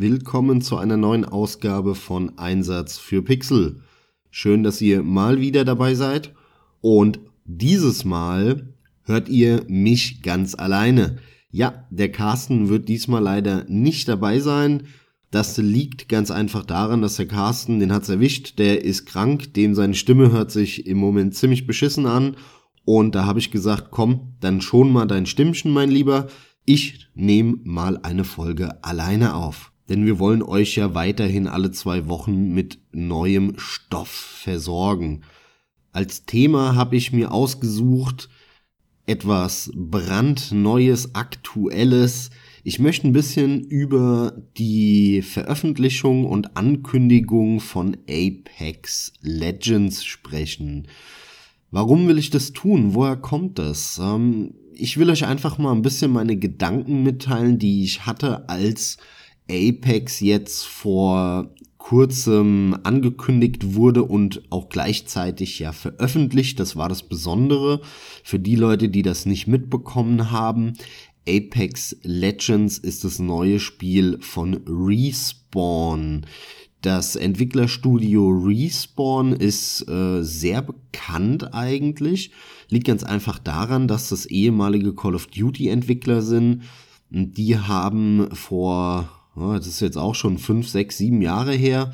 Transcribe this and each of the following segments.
willkommen zu einer neuen Ausgabe von Einsatz für Pixel. Schön, dass ihr mal wieder dabei seid und dieses Mal hört ihr mich ganz alleine. Ja, der Carsten wird diesmal leider nicht dabei sein. Das liegt ganz einfach daran, dass der Carsten, den hat's erwischt, der ist krank, dem seine Stimme hört sich im Moment ziemlich beschissen an. Und da habe ich gesagt, komm, dann schon mal dein Stimmchen, mein Lieber. Ich nehme mal eine Folge alleine auf denn wir wollen euch ja weiterhin alle zwei Wochen mit neuem Stoff versorgen. Als Thema habe ich mir ausgesucht etwas brandneues, aktuelles. Ich möchte ein bisschen über die Veröffentlichung und Ankündigung von Apex Legends sprechen. Warum will ich das tun? Woher kommt das? Ähm, ich will euch einfach mal ein bisschen meine Gedanken mitteilen, die ich hatte, als Apex jetzt vor kurzem angekündigt wurde und auch gleichzeitig ja veröffentlicht. Das war das Besondere für die Leute, die das nicht mitbekommen haben. Apex Legends ist das neue Spiel von Respawn. Das Entwicklerstudio Respawn ist äh, sehr bekannt eigentlich. Liegt ganz einfach daran, dass das ehemalige Call of Duty Entwickler sind. Die haben vor das ist jetzt auch schon fünf, sechs, sieben Jahre her.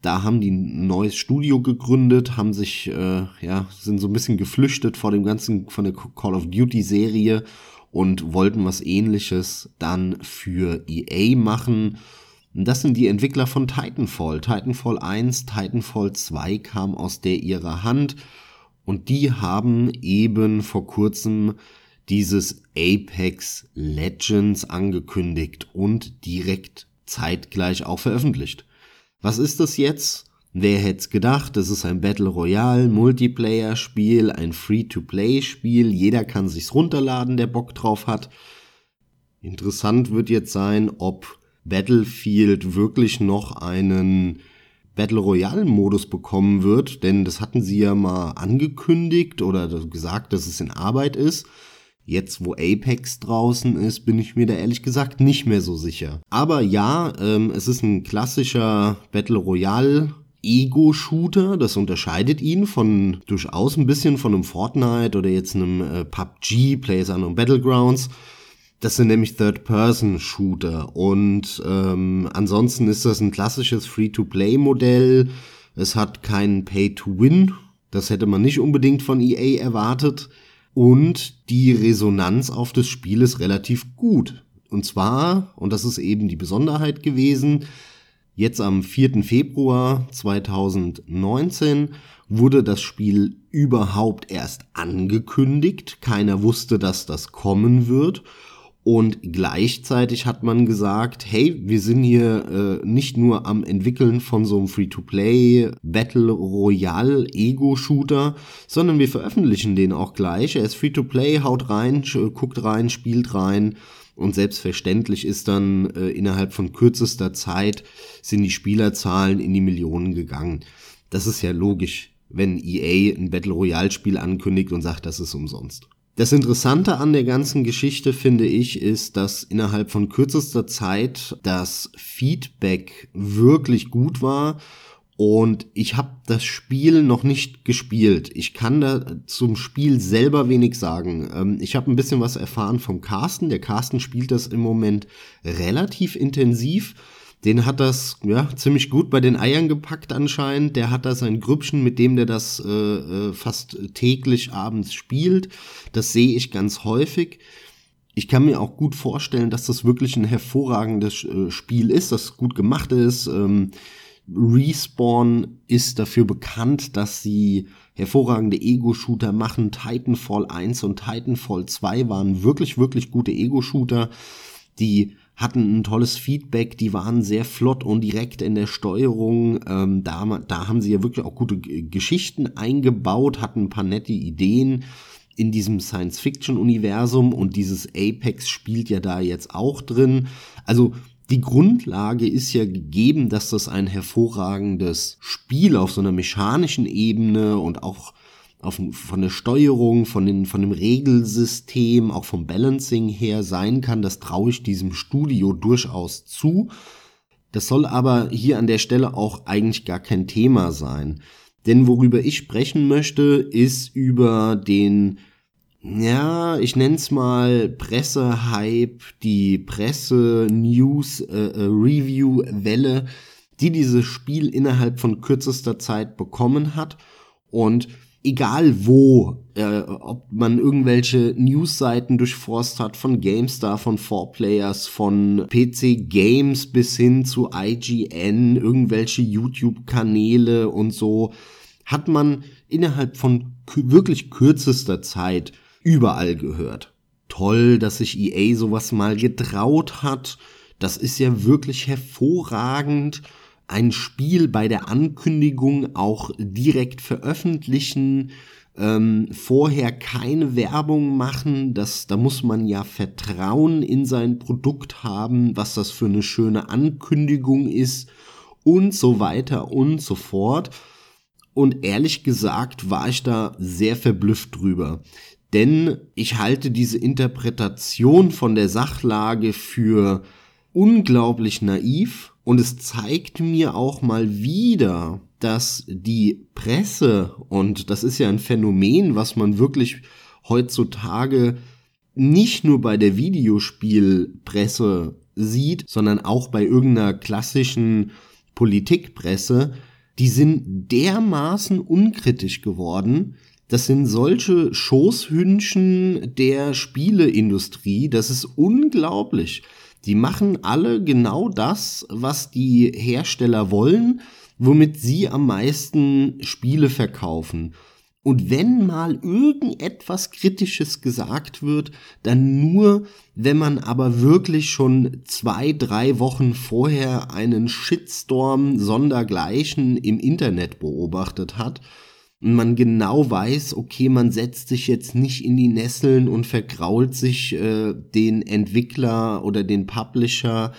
Da haben die ein neues Studio gegründet, haben sich, äh, ja, sind so ein bisschen geflüchtet vor dem ganzen, von der Call of Duty Serie und wollten was ähnliches dann für EA machen. Das sind die Entwickler von Titanfall. Titanfall 1, Titanfall 2 kam aus der ihrer Hand und die haben eben vor kurzem dieses Apex Legends angekündigt und direkt zeitgleich auch veröffentlicht. Was ist das jetzt? Wer hätte es gedacht? Es ist ein Battle Royale Multiplayer Spiel, ein Free-to-Play Spiel. Jeder kann sich's runterladen, der Bock drauf hat. Interessant wird jetzt sein, ob Battlefield wirklich noch einen Battle Royale Modus bekommen wird, denn das hatten sie ja mal angekündigt oder gesagt, dass es in Arbeit ist. Jetzt, wo Apex draußen ist, bin ich mir da ehrlich gesagt nicht mehr so sicher. Aber ja, ähm, es ist ein klassischer Battle Royale Ego-Shooter. Das unterscheidet ihn von durchaus ein bisschen von einem Fortnite oder jetzt einem äh, PUBG, Players Unknown Battlegrounds. Das sind nämlich Third-Person-Shooter. Und ähm, ansonsten ist das ein klassisches Free-to-Play-Modell. Es hat keinen Pay-to-Win. Das hätte man nicht unbedingt von EA erwartet. Und die Resonanz auf das Spiel ist relativ gut. Und zwar, und das ist eben die Besonderheit gewesen, jetzt am 4. Februar 2019 wurde das Spiel überhaupt erst angekündigt. Keiner wusste, dass das kommen wird. Und gleichzeitig hat man gesagt, hey, wir sind hier äh, nicht nur am entwickeln von so einem Free-to-Play Battle Royale Ego-Shooter, sondern wir veröffentlichen den auch gleich. Er ist Free-to-Play, haut rein, guckt rein, spielt rein. Und selbstverständlich ist dann äh, innerhalb von kürzester Zeit sind die Spielerzahlen in die Millionen gegangen. Das ist ja logisch, wenn EA ein Battle Royale Spiel ankündigt und sagt, das ist umsonst. Das Interessante an der ganzen Geschichte, finde ich, ist, dass innerhalb von kürzester Zeit das Feedback wirklich gut war und ich habe das Spiel noch nicht gespielt. Ich kann da zum Spiel selber wenig sagen. Ähm, ich habe ein bisschen was erfahren vom Carsten. Der Carsten spielt das im Moment relativ intensiv den hat das ja ziemlich gut bei den Eiern gepackt anscheinend. Der hat da sein Grüppchen, mit dem der das äh, äh, fast täglich abends spielt. Das sehe ich ganz häufig. Ich kann mir auch gut vorstellen, dass das wirklich ein hervorragendes äh, Spiel ist, das gut gemacht ist. Ähm, Respawn ist dafür bekannt, dass sie hervorragende Ego-Shooter machen. Titanfall 1 und Titanfall 2 waren wirklich, wirklich gute Ego-Shooter, die hatten ein tolles Feedback, die waren sehr flott und direkt in der Steuerung. Ähm, da, da haben sie ja wirklich auch gute Geschichten eingebaut, hatten ein paar nette Ideen in diesem Science-Fiction-Universum und dieses Apex spielt ja da jetzt auch drin. Also die Grundlage ist ja gegeben, dass das ein hervorragendes Spiel auf so einer mechanischen Ebene und auch auf, von der Steuerung, von, den, von dem Regelsystem, auch vom Balancing her sein kann, das traue ich diesem Studio durchaus zu. Das soll aber hier an der Stelle auch eigentlich gar kein Thema sein. Denn worüber ich sprechen möchte, ist über den, ja, ich nenn's mal Pressehype, die Presse-News-Review-Welle, äh, die dieses Spiel innerhalb von kürzester Zeit bekommen hat. Und egal wo, äh, ob man irgendwelche Newsseiten durchforst hat, von GameStar, von 4Players, von PC Games bis hin zu IGN, irgendwelche YouTube-Kanäle und so, hat man innerhalb von wirklich kürzester Zeit überall gehört. Toll, dass sich EA sowas mal getraut hat. Das ist ja wirklich hervorragend ein Spiel bei der Ankündigung auch direkt veröffentlichen, ähm, vorher keine Werbung machen, das, da muss man ja Vertrauen in sein Produkt haben, was das für eine schöne Ankündigung ist und so weiter und so fort. Und ehrlich gesagt war ich da sehr verblüfft drüber. Denn ich halte diese Interpretation von der Sachlage für unglaublich naiv und es zeigt mir auch mal wieder, dass die Presse, und das ist ja ein Phänomen, was man wirklich heutzutage nicht nur bei der Videospielpresse sieht, sondern auch bei irgendeiner klassischen Politikpresse, die sind dermaßen unkritisch geworden, das sind solche Schoßhündchen der Spieleindustrie, das ist unglaublich. Die machen alle genau das, was die Hersteller wollen, womit sie am meisten Spiele verkaufen. Und wenn mal irgendetwas Kritisches gesagt wird, dann nur, wenn man aber wirklich schon zwei, drei Wochen vorher einen Shitstorm sondergleichen im Internet beobachtet hat und man genau weiß, okay, man setzt sich jetzt nicht in die Nesseln und vergrault sich äh, den Entwickler oder den Publisher,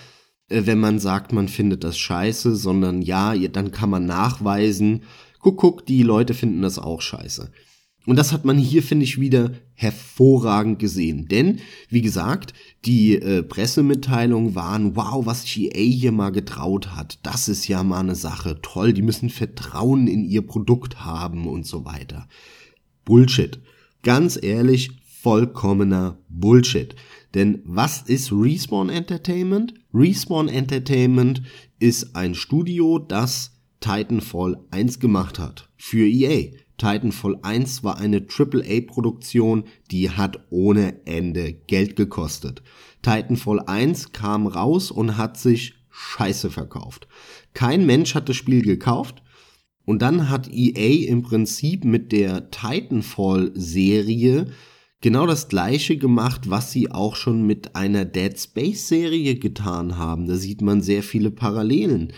äh, wenn man sagt, man findet das scheiße, sondern ja, dann kann man nachweisen, guck, guck, die Leute finden das auch scheiße. Und das hat man hier, finde ich, wieder hervorragend gesehen. Denn, wie gesagt, die äh, Pressemitteilungen waren, wow, was GA hier mal getraut hat. Das ist ja mal eine Sache. Toll, die müssen Vertrauen in ihr Produkt haben und so weiter. Bullshit. Ganz ehrlich, vollkommener Bullshit. Denn was ist Respawn Entertainment? Respawn Entertainment ist ein Studio, das Titanfall 1 gemacht hat. Für EA. Titanfall 1 war eine AAA-Produktion, die hat ohne Ende Geld gekostet. Titanfall 1 kam raus und hat sich scheiße verkauft. Kein Mensch hat das Spiel gekauft. Und dann hat EA im Prinzip mit der Titanfall-Serie genau das gleiche gemacht, was sie auch schon mit einer Dead Space-Serie getan haben. Da sieht man sehr viele Parallelen.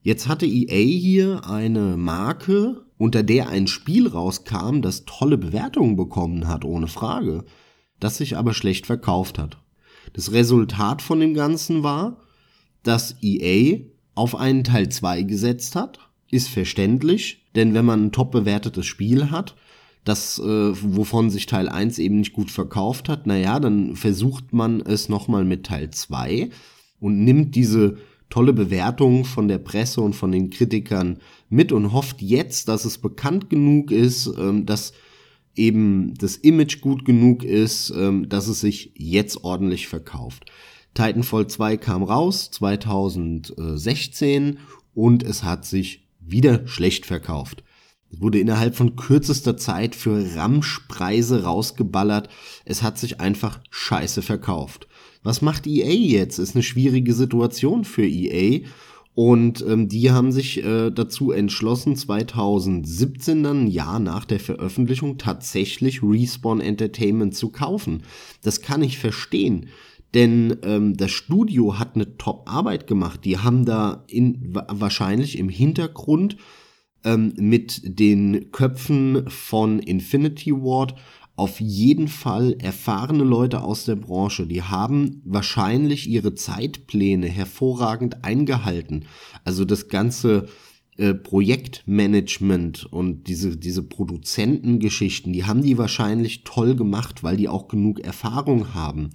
Jetzt hatte EA hier eine Marke, unter der ein Spiel rauskam, das tolle Bewertungen bekommen hat, ohne Frage, das sich aber schlecht verkauft hat. Das Resultat von dem Ganzen war, dass EA auf einen Teil 2 gesetzt hat, ist verständlich, denn wenn man ein top bewertetes Spiel hat, das, äh, wovon sich Teil 1 eben nicht gut verkauft hat, naja, dann versucht man es nochmal mit Teil 2 und nimmt diese tolle Bewertungen von der Presse und von den Kritikern mit und hofft jetzt, dass es bekannt genug ist, ähm, dass eben das Image gut genug ist, ähm, dass es sich jetzt ordentlich verkauft. Titanfall 2 kam raus 2016 und es hat sich wieder schlecht verkauft. Es wurde innerhalb von kürzester Zeit für Ramschpreise rausgeballert. Es hat sich einfach scheiße verkauft. Was macht EA jetzt? Ist eine schwierige Situation für EA. Und ähm, die haben sich äh, dazu entschlossen, 2017 dann, ein Jahr nach der Veröffentlichung, tatsächlich Respawn Entertainment zu kaufen. Das kann ich verstehen. Denn ähm, das Studio hat eine Top-Arbeit gemacht. Die haben da in, wahrscheinlich im Hintergrund ähm, mit den Köpfen von Infinity Ward auf jeden Fall erfahrene Leute aus der Branche, die haben wahrscheinlich ihre Zeitpläne hervorragend eingehalten. Also das ganze äh, Projektmanagement und diese, diese Produzentengeschichten, die haben die wahrscheinlich toll gemacht, weil die auch genug Erfahrung haben.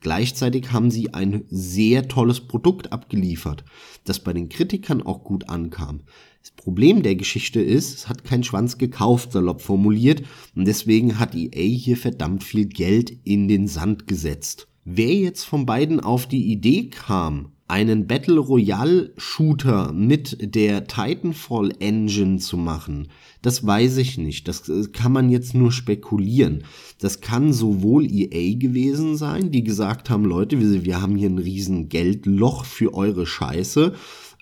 Gleichzeitig haben sie ein sehr tolles Produkt abgeliefert, das bei den Kritikern auch gut ankam. Das Problem der Geschichte ist, es hat kein Schwanz gekauft, salopp formuliert, und deswegen hat EA hier verdammt viel Geld in den Sand gesetzt. Wer jetzt von beiden auf die Idee kam, einen Battle Royale Shooter mit der Titanfall Engine zu machen, das weiß ich nicht. Das äh, kann man jetzt nur spekulieren. Das kann sowohl EA gewesen sein, die gesagt haben, Leute, wir, haben hier ein riesen Geldloch für eure Scheiße.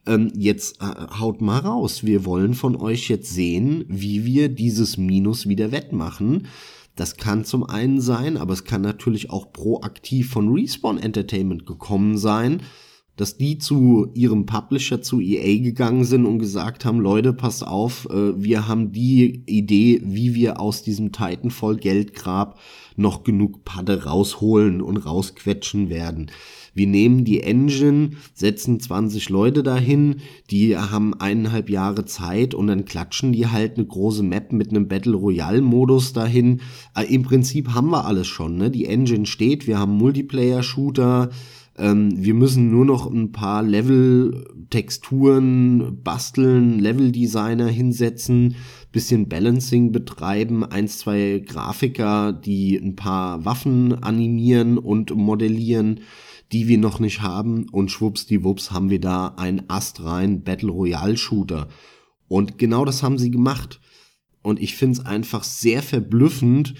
Ähm, jetzt äh, haut mal raus. Wir wollen von euch jetzt sehen, wie wir dieses Minus wieder wettmachen. Das kann zum einen sein, aber es kann natürlich auch proaktiv von Respawn Entertainment gekommen sein, dass die zu ihrem Publisher, zu EA gegangen sind und gesagt haben, Leute, passt auf, äh, wir haben die Idee, wie wir aus diesem Titanfall Geldgrab noch genug Padde rausholen und rausquetschen werden. Wir nehmen die Engine, setzen 20 Leute dahin, die haben eineinhalb Jahre Zeit und dann klatschen die halt eine große Map mit einem Battle Royale Modus dahin. Äh, Im Prinzip haben wir alles schon, ne? Die Engine steht, wir haben Multiplayer Shooter, ähm, wir müssen nur noch ein paar Level-Texturen basteln, Level-Designer hinsetzen, bisschen Balancing betreiben, eins, zwei Grafiker, die ein paar Waffen animieren und modellieren, die wir noch nicht haben. Und schwuppsdiwupps haben wir da ein astrein Battle Royale Shooter. Und genau das haben sie gemacht. Und ich finde es einfach sehr verblüffend,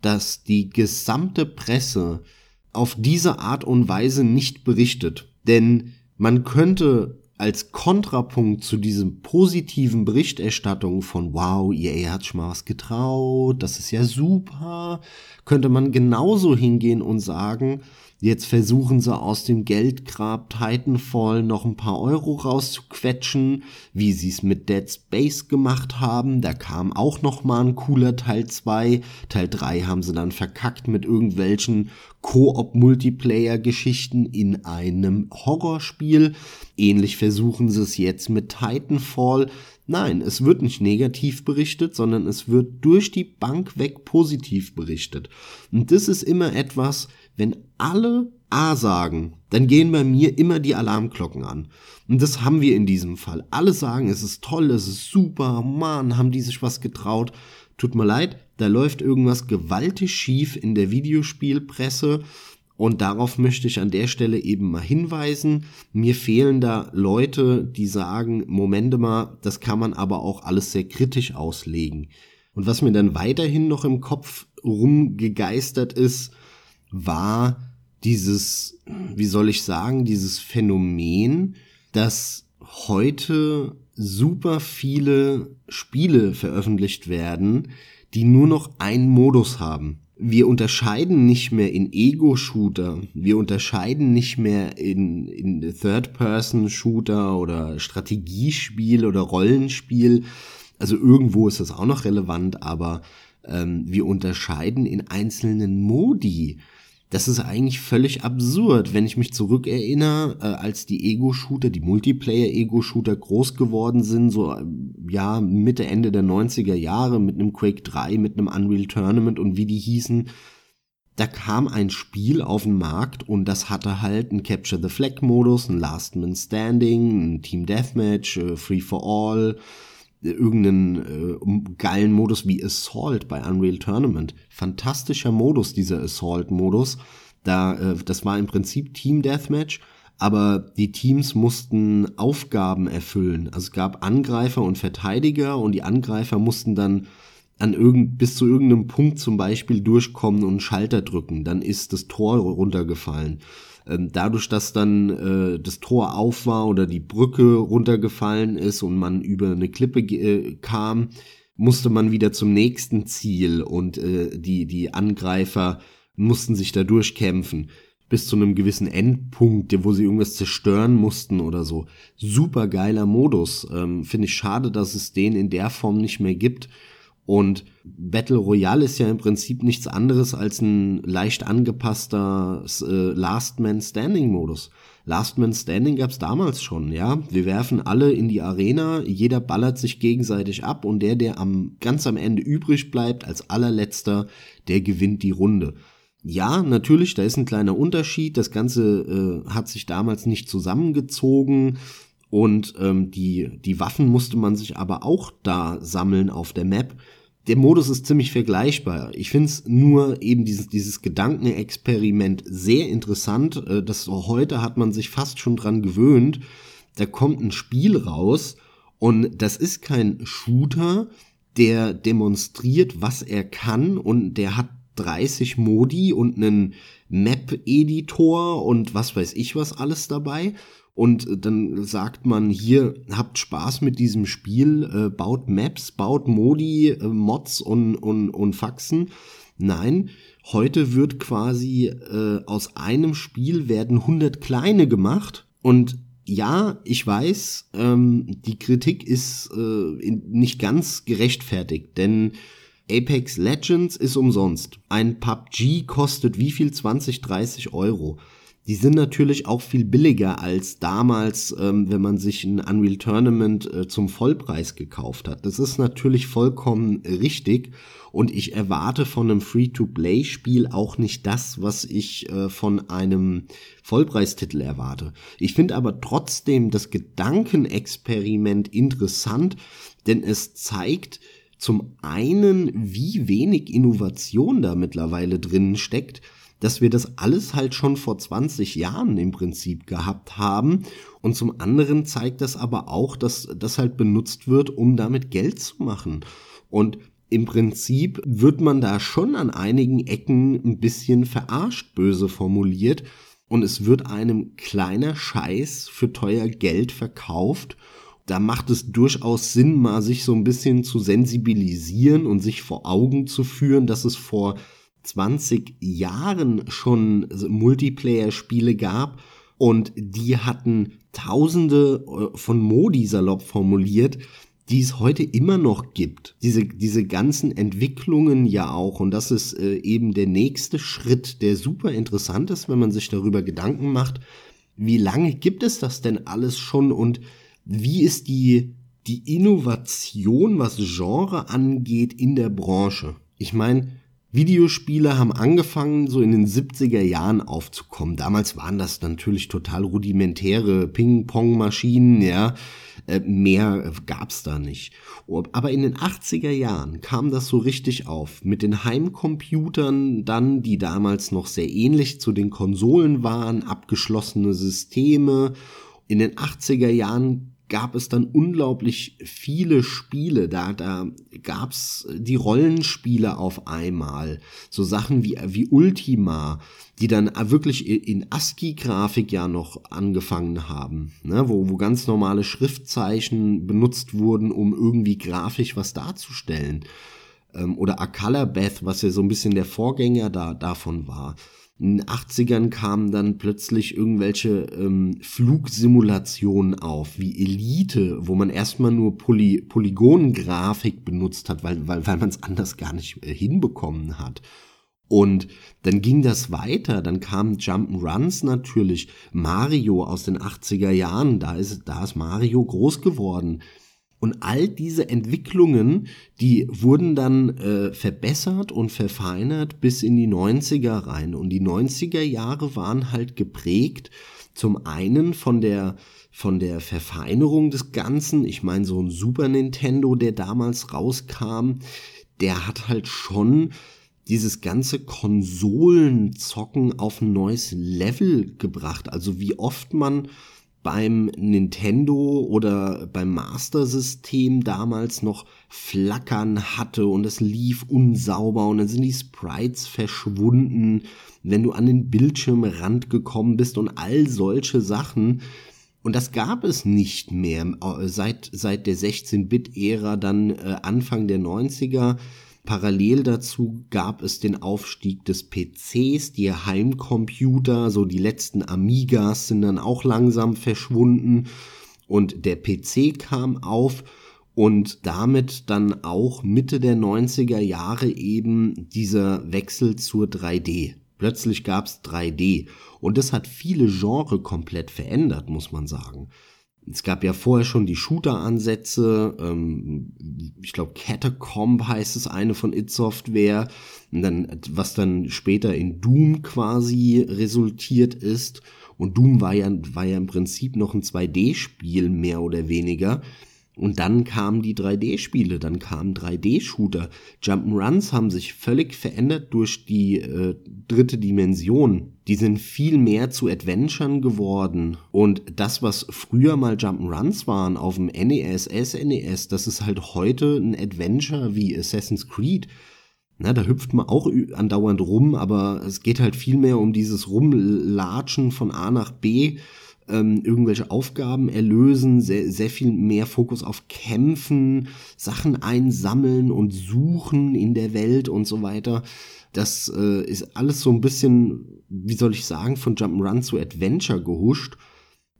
dass die gesamte Presse auf diese Art und Weise nicht berichtet. Denn man könnte als Kontrapunkt zu diesem positiven Berichterstattung von wow, EA hat schon getraut, das ist ja super, könnte man genauso hingehen und sagen, Jetzt versuchen sie aus dem Geldgrab Titanfall noch ein paar Euro rauszuquetschen, wie sie es mit Dead Space gemacht haben. Da kam auch noch mal ein cooler Teil 2. Teil 3 haben sie dann verkackt mit irgendwelchen Koop-Multiplayer-Geschichten in einem Horrorspiel. Ähnlich versuchen sie es jetzt mit Titanfall. Nein, es wird nicht negativ berichtet, sondern es wird durch die Bank weg positiv berichtet. Und das ist immer etwas, wenn alle A sagen, dann gehen bei mir immer die Alarmglocken an. Und das haben wir in diesem Fall. Alle sagen, es ist toll, es ist super, Mann, haben die sich was getraut. Tut mir leid, da läuft irgendwas gewaltig schief in der Videospielpresse. Und darauf möchte ich an der Stelle eben mal hinweisen. Mir fehlen da Leute, die sagen, Momente mal, das kann man aber auch alles sehr kritisch auslegen. Und was mir dann weiterhin noch im Kopf rumgegeistert ist, war dieses, wie soll ich sagen, dieses Phänomen, dass heute super viele Spiele veröffentlicht werden, die nur noch einen Modus haben. Wir unterscheiden nicht mehr in Ego-Shooter, wir unterscheiden nicht mehr in, in Third-Person-Shooter oder Strategiespiel oder Rollenspiel. Also irgendwo ist das auch noch relevant, aber ähm, wir unterscheiden in einzelnen Modi. Das ist eigentlich völlig absurd, wenn ich mich zurückerinnere, äh, als die Ego-Shooter, die Multiplayer-Ego-Shooter groß geworden sind, so ja Mitte, Ende der 90er Jahre mit einem Quake 3, mit einem Unreal Tournament und wie die hießen. Da kam ein Spiel auf den Markt und das hatte halt einen Capture the Flag Modus, ein Last Man Standing, ein Team Deathmatch, äh, Free for All, irgendeinen äh, geilen Modus wie Assault bei Unreal Tournament. Fantastischer Modus, dieser Assault-Modus. Da, äh, das war im Prinzip Team Deathmatch, aber die Teams mussten Aufgaben erfüllen. Also es gab Angreifer und Verteidiger und die Angreifer mussten dann an irgend, bis zu irgendeinem Punkt zum Beispiel durchkommen und einen Schalter drücken. Dann ist das Tor runtergefallen. Ähm, dadurch, dass dann äh, das Tor auf war oder die Brücke runtergefallen ist und man über eine Klippe äh, kam, musste man wieder zum nächsten Ziel und äh, die, die Angreifer mussten sich da durchkämpfen bis zu einem gewissen Endpunkt, wo sie irgendwas zerstören mussten oder so. Super geiler Modus. Ähm, Finde ich schade, dass es den in der Form nicht mehr gibt. Und Battle Royale ist ja im Prinzip nichts anderes als ein leicht angepasster äh, Last Man Standing Modus. Last Man Standing gab's damals schon, ja. Wir werfen alle in die Arena, jeder ballert sich gegenseitig ab und der, der am ganz am Ende übrig bleibt als allerletzter, der gewinnt die Runde. ja, natürlich, da ist ein kleiner Unterschied. Das Ganze äh, hat sich damals nicht zusammengezogen und ähm, die, die Waffen musste man sich aber auch da sammeln auf der Map. Der Modus ist ziemlich vergleichbar. Ich finde es nur eben dieses, dieses Gedankenexperiment sehr interessant. Äh, das heute hat man sich fast schon dran gewöhnt. Da kommt ein Spiel raus und das ist kein Shooter, der demonstriert, was er kann und der hat 30 Modi und einen Map-Editor und was weiß ich was alles dabei. Und dann sagt man hier, habt Spaß mit diesem Spiel, äh, baut Maps, baut Modi, äh, Mods und, und, und Faxen. Nein, heute wird quasi äh, aus einem Spiel werden 100 kleine gemacht und ja, ich weiß, ähm, die Kritik ist äh, nicht ganz gerechtfertigt, denn Apex Legends ist umsonst. Ein PUBG kostet wie viel? 20, 30 Euro. Die sind natürlich auch viel billiger als damals, ähm, wenn man sich ein Unreal Tournament äh, zum Vollpreis gekauft hat. Das ist natürlich vollkommen richtig und ich erwarte von einem Free-to-Play-Spiel auch nicht das, was ich äh, von einem Vollpreistitel erwarte. Ich finde aber trotzdem das Gedankenexperiment interessant, denn es zeigt, zum einen, wie wenig Innovation da mittlerweile drin steckt, dass wir das alles halt schon vor 20 Jahren im Prinzip gehabt haben. Und zum anderen zeigt das aber auch, dass das halt benutzt wird, um damit Geld zu machen. Und im Prinzip wird man da schon an einigen Ecken ein bisschen verarscht, böse formuliert. Und es wird einem kleiner Scheiß für teuer Geld verkauft da macht es durchaus Sinn, mal sich so ein bisschen zu sensibilisieren und sich vor Augen zu führen, dass es vor 20 Jahren schon Multiplayer-Spiele gab und die hatten tausende äh, von Modi salopp formuliert, die es heute immer noch gibt. Diese, diese ganzen Entwicklungen ja auch. Und das ist äh, eben der nächste Schritt, der super interessant ist, wenn man sich darüber Gedanken macht. Wie lange gibt es das denn alles schon und wie ist die, die Innovation, was Genre angeht, in der Branche? Ich meine, Videospiele haben angefangen, so in den 70er Jahren aufzukommen. Damals waren das natürlich total rudimentäre Ping-Pong-Maschinen, ja. Äh, mehr gab's da nicht. Aber in den 80er Jahren kam das so richtig auf. Mit den Heimcomputern dann, die damals noch sehr ähnlich zu den Konsolen waren, abgeschlossene Systeme. In den 80er Jahren gab es dann unglaublich viele Spiele. Da, da gab's die Rollenspiele auf einmal. So Sachen wie, wie Ultima, die dann wirklich in ASCII-Grafik ja noch angefangen haben, ne? wo, wo ganz normale Schriftzeichen benutzt wurden, um irgendwie grafisch was darzustellen. Ähm, oder Akalabeth, was ja so ein bisschen der Vorgänger da, davon war. In den 80ern kamen dann plötzlich irgendwelche ähm, Flugsimulationen auf, wie Elite, wo man erstmal nur Poly Polygongrafik benutzt hat, weil, weil, weil man es anders gar nicht äh, hinbekommen hat. Und dann ging das weiter, dann kamen Jump'n'Runs natürlich, Mario aus den 80er Jahren, da ist, da ist Mario groß geworden. Und all diese Entwicklungen, die wurden dann äh, verbessert und verfeinert bis in die 90er rein. Und die 90er Jahre waren halt geprägt zum einen von der von der Verfeinerung des Ganzen. Ich meine, so ein Super Nintendo, der damals rauskam, der hat halt schon dieses ganze Konsolenzocken auf ein neues Level gebracht. Also wie oft man beim Nintendo oder beim Master System damals noch flackern hatte und es lief unsauber und dann sind die Sprites verschwunden, wenn du an den Bildschirmrand gekommen bist und all solche Sachen. Und das gab es nicht mehr äh, seit, seit der 16-Bit-Ära, dann äh, Anfang der 90er Parallel dazu gab es den Aufstieg des PCs, die Heimcomputer, so die letzten Amigas sind dann auch langsam verschwunden und der PC kam auf und damit dann auch Mitte der 90er Jahre eben dieser Wechsel zur 3D. Plötzlich gab's 3D und das hat viele Genre komplett verändert, muss man sagen. Es gab ja vorher schon die Shooter-Ansätze, ähm, ich glaube Catacomb heißt es, eine von It Software, und dann, was dann später in Doom quasi resultiert ist. Und Doom war ja, war ja im Prinzip noch ein 2D-Spiel, mehr oder weniger. Und dann kamen die 3D-Spiele, dann kamen 3D-Shooter. Jump'n'Runs haben sich völlig verändert durch die äh, dritte Dimension. Die sind viel mehr zu Adventuren geworden. Und das, was früher mal Jump'n'Runs waren auf dem NES, SNES, das ist halt heute ein Adventure wie Assassin's Creed. Na, da hüpft man auch andauernd rum, aber es geht halt viel mehr um dieses Rumlatschen von A nach B ähm, irgendwelche Aufgaben erlösen, sehr, sehr viel mehr Fokus auf Kämpfen, Sachen einsammeln und suchen in der Welt und so weiter. Das äh, ist alles so ein bisschen, wie soll ich sagen, von Jump'n'Run zu Adventure gehuscht.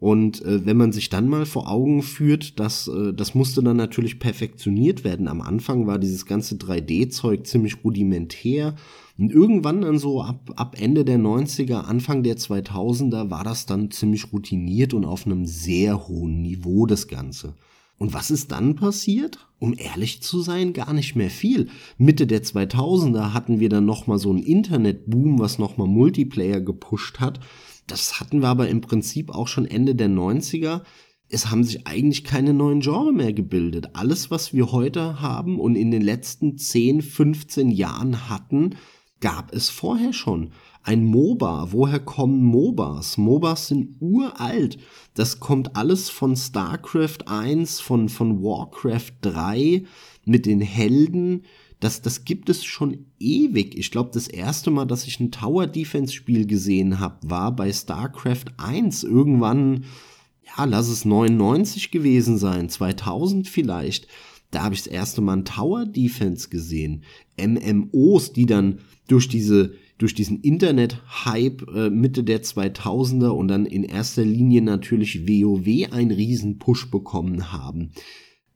Und äh, wenn man sich dann mal vor Augen führt, dass äh, das musste dann natürlich perfektioniert werden. Am Anfang war dieses ganze 3D-Zeug ziemlich rudimentär und irgendwann dann so ab, ab Ende der 90er, Anfang der 2000er war das dann ziemlich routiniert und auf einem sehr hohen Niveau das Ganze. Und was ist dann passiert? Um ehrlich zu sein, gar nicht mehr viel. Mitte der 2000er hatten wir dann nochmal so einen Internetboom, was nochmal Multiplayer gepusht hat. Das hatten wir aber im Prinzip auch schon Ende der 90er es haben sich eigentlich keine neuen Genre mehr gebildet. Alles, was wir heute haben und in den letzten 10, 15 Jahren hatten, gab es vorher schon. Ein MOBA, woher kommen MOBAs? MOBAs sind uralt. Das kommt alles von StarCraft 1, von, von Warcraft 3 mit den Helden. Das, das gibt es schon ewig. Ich glaube, das erste Mal, dass ich ein Tower Defense Spiel gesehen habe, war bei StarCraft 1 irgendwann, ja, lass es 99 gewesen sein, 2000 vielleicht. Da habe ich das erste Mal ein Tower Defense gesehen. MMOs, die dann durch diese durch diesen Internet-Hype äh, Mitte der 2000er und dann in erster Linie natürlich WoW einen riesen Push bekommen haben,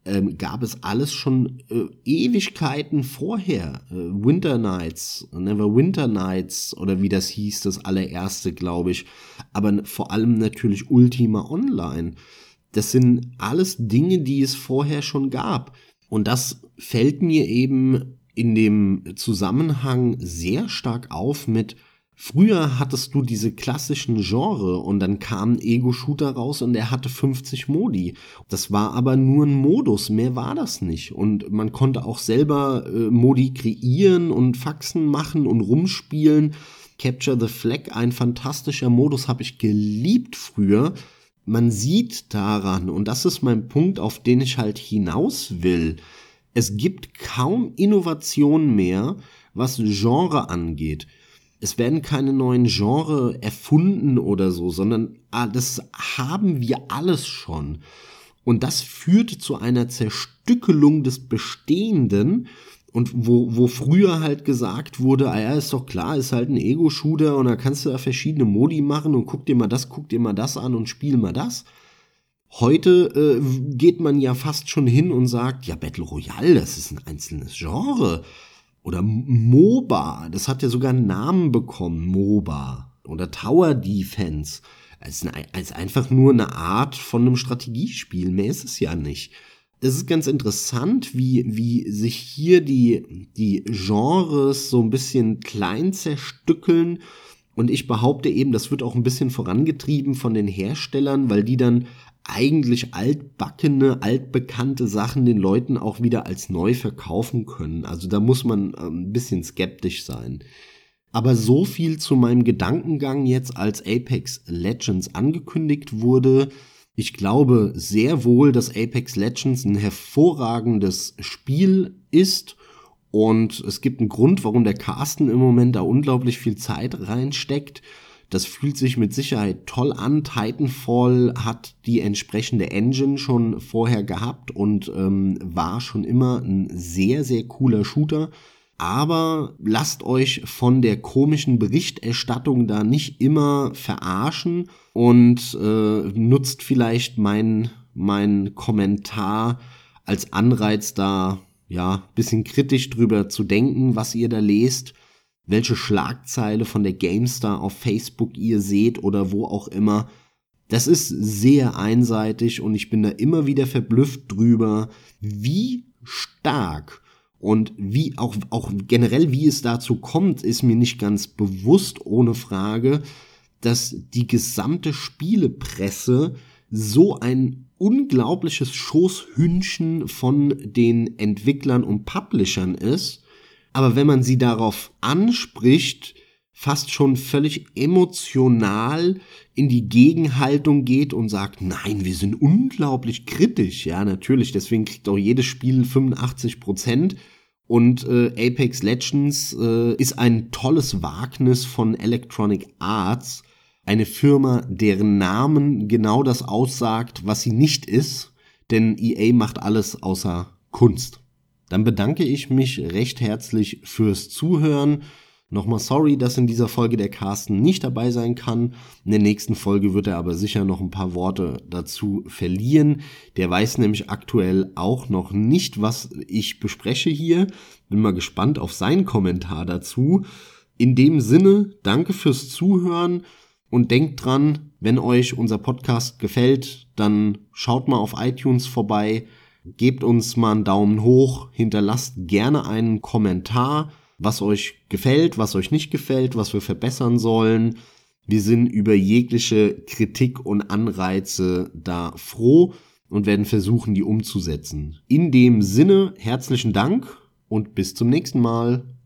ähm, gab es alles schon äh, Ewigkeiten vorher. Äh, Winter Nights, Never Winter Nights oder wie das hieß, das allererste, glaube ich. Aber vor allem natürlich Ultima Online. Das sind alles Dinge, die es vorher schon gab. Und das fällt mir eben in dem Zusammenhang sehr stark auf mit Früher hattest du diese klassischen Genre und dann kam Ego-Shooter raus und er hatte 50 Modi. Das war aber nur ein Modus, mehr war das nicht. Und man konnte auch selber äh, Modi kreieren und Faxen machen und rumspielen. Capture the Flag, ein fantastischer Modus, habe ich geliebt früher. Man sieht daran, und das ist mein Punkt, auf den ich halt hinaus will, es gibt kaum Innovation mehr, was Genre angeht. Es werden keine neuen Genre erfunden oder so, sondern ah, das haben wir alles schon. Und das führt zu einer Zerstückelung des Bestehenden. Und wo, wo früher halt gesagt wurde, ah ja, ist doch klar, ist halt ein Ego-Shooter und da kannst du da verschiedene Modi machen und guck dir mal das, guck dir mal das an und spiel mal das. Heute äh, geht man ja fast schon hin und sagt, ja, Battle Royale, das ist ein einzelnes Genre. Oder MOBA, das hat ja sogar einen Namen bekommen, MOBA. Oder Tower Defense. Es ist einfach nur eine Art von einem Strategiespiel, mehr ist es ja nicht. Es ist ganz interessant, wie, wie sich hier die, die Genres so ein bisschen klein zerstückeln. Und ich behaupte eben, das wird auch ein bisschen vorangetrieben von den Herstellern, weil die dann eigentlich altbackene, altbekannte Sachen den Leuten auch wieder als neu verkaufen können. Also da muss man ähm, ein bisschen skeptisch sein. Aber so viel zu meinem Gedankengang jetzt, als Apex Legends angekündigt wurde. Ich glaube sehr wohl, dass Apex Legends ein hervorragendes Spiel ist und es gibt einen Grund, warum der Carsten im Moment da unglaublich viel Zeit reinsteckt. Das fühlt sich mit Sicherheit toll an. Titanfall hat die entsprechende Engine schon vorher gehabt und ähm, war schon immer ein sehr, sehr cooler Shooter. Aber lasst euch von der komischen Berichterstattung da nicht immer verarschen und äh, nutzt vielleicht mein, mein Kommentar als Anreiz da, ja, bisschen kritisch drüber zu denken, was ihr da lest welche Schlagzeile von der GameStar auf Facebook ihr seht oder wo auch immer. Das ist sehr einseitig und ich bin da immer wieder verblüfft drüber, wie stark und wie auch, auch generell, wie es dazu kommt, ist mir nicht ganz bewusst, ohne Frage, dass die gesamte Spielepresse so ein unglaubliches Schoßhündchen von den Entwicklern und Publishern ist. Aber wenn man sie darauf anspricht, fast schon völlig emotional in die Gegenhaltung geht und sagt, nein, wir sind unglaublich kritisch. Ja, natürlich, deswegen kriegt auch jedes Spiel 85 Prozent. Und äh, Apex Legends äh, ist ein tolles Wagnis von Electronic Arts, eine Firma, deren Namen genau das aussagt, was sie nicht ist, denn EA macht alles außer Kunst. Dann bedanke ich mich recht herzlich fürs Zuhören. Nochmal sorry, dass in dieser Folge der Carsten nicht dabei sein kann. In der nächsten Folge wird er aber sicher noch ein paar Worte dazu verlieren. Der weiß nämlich aktuell auch noch nicht, was ich bespreche hier. Bin mal gespannt auf seinen Kommentar dazu. In dem Sinne, danke fürs Zuhören und denkt dran, wenn euch unser Podcast gefällt, dann schaut mal auf iTunes vorbei, gebt uns mal einen Daumen hoch, hinterlasst gerne einen Kommentar was euch gefällt, was euch nicht gefällt, was wir verbessern sollen. Wir sind über jegliche Kritik und Anreize da froh und werden versuchen, die umzusetzen. In dem Sinne, herzlichen Dank und bis zum nächsten Mal.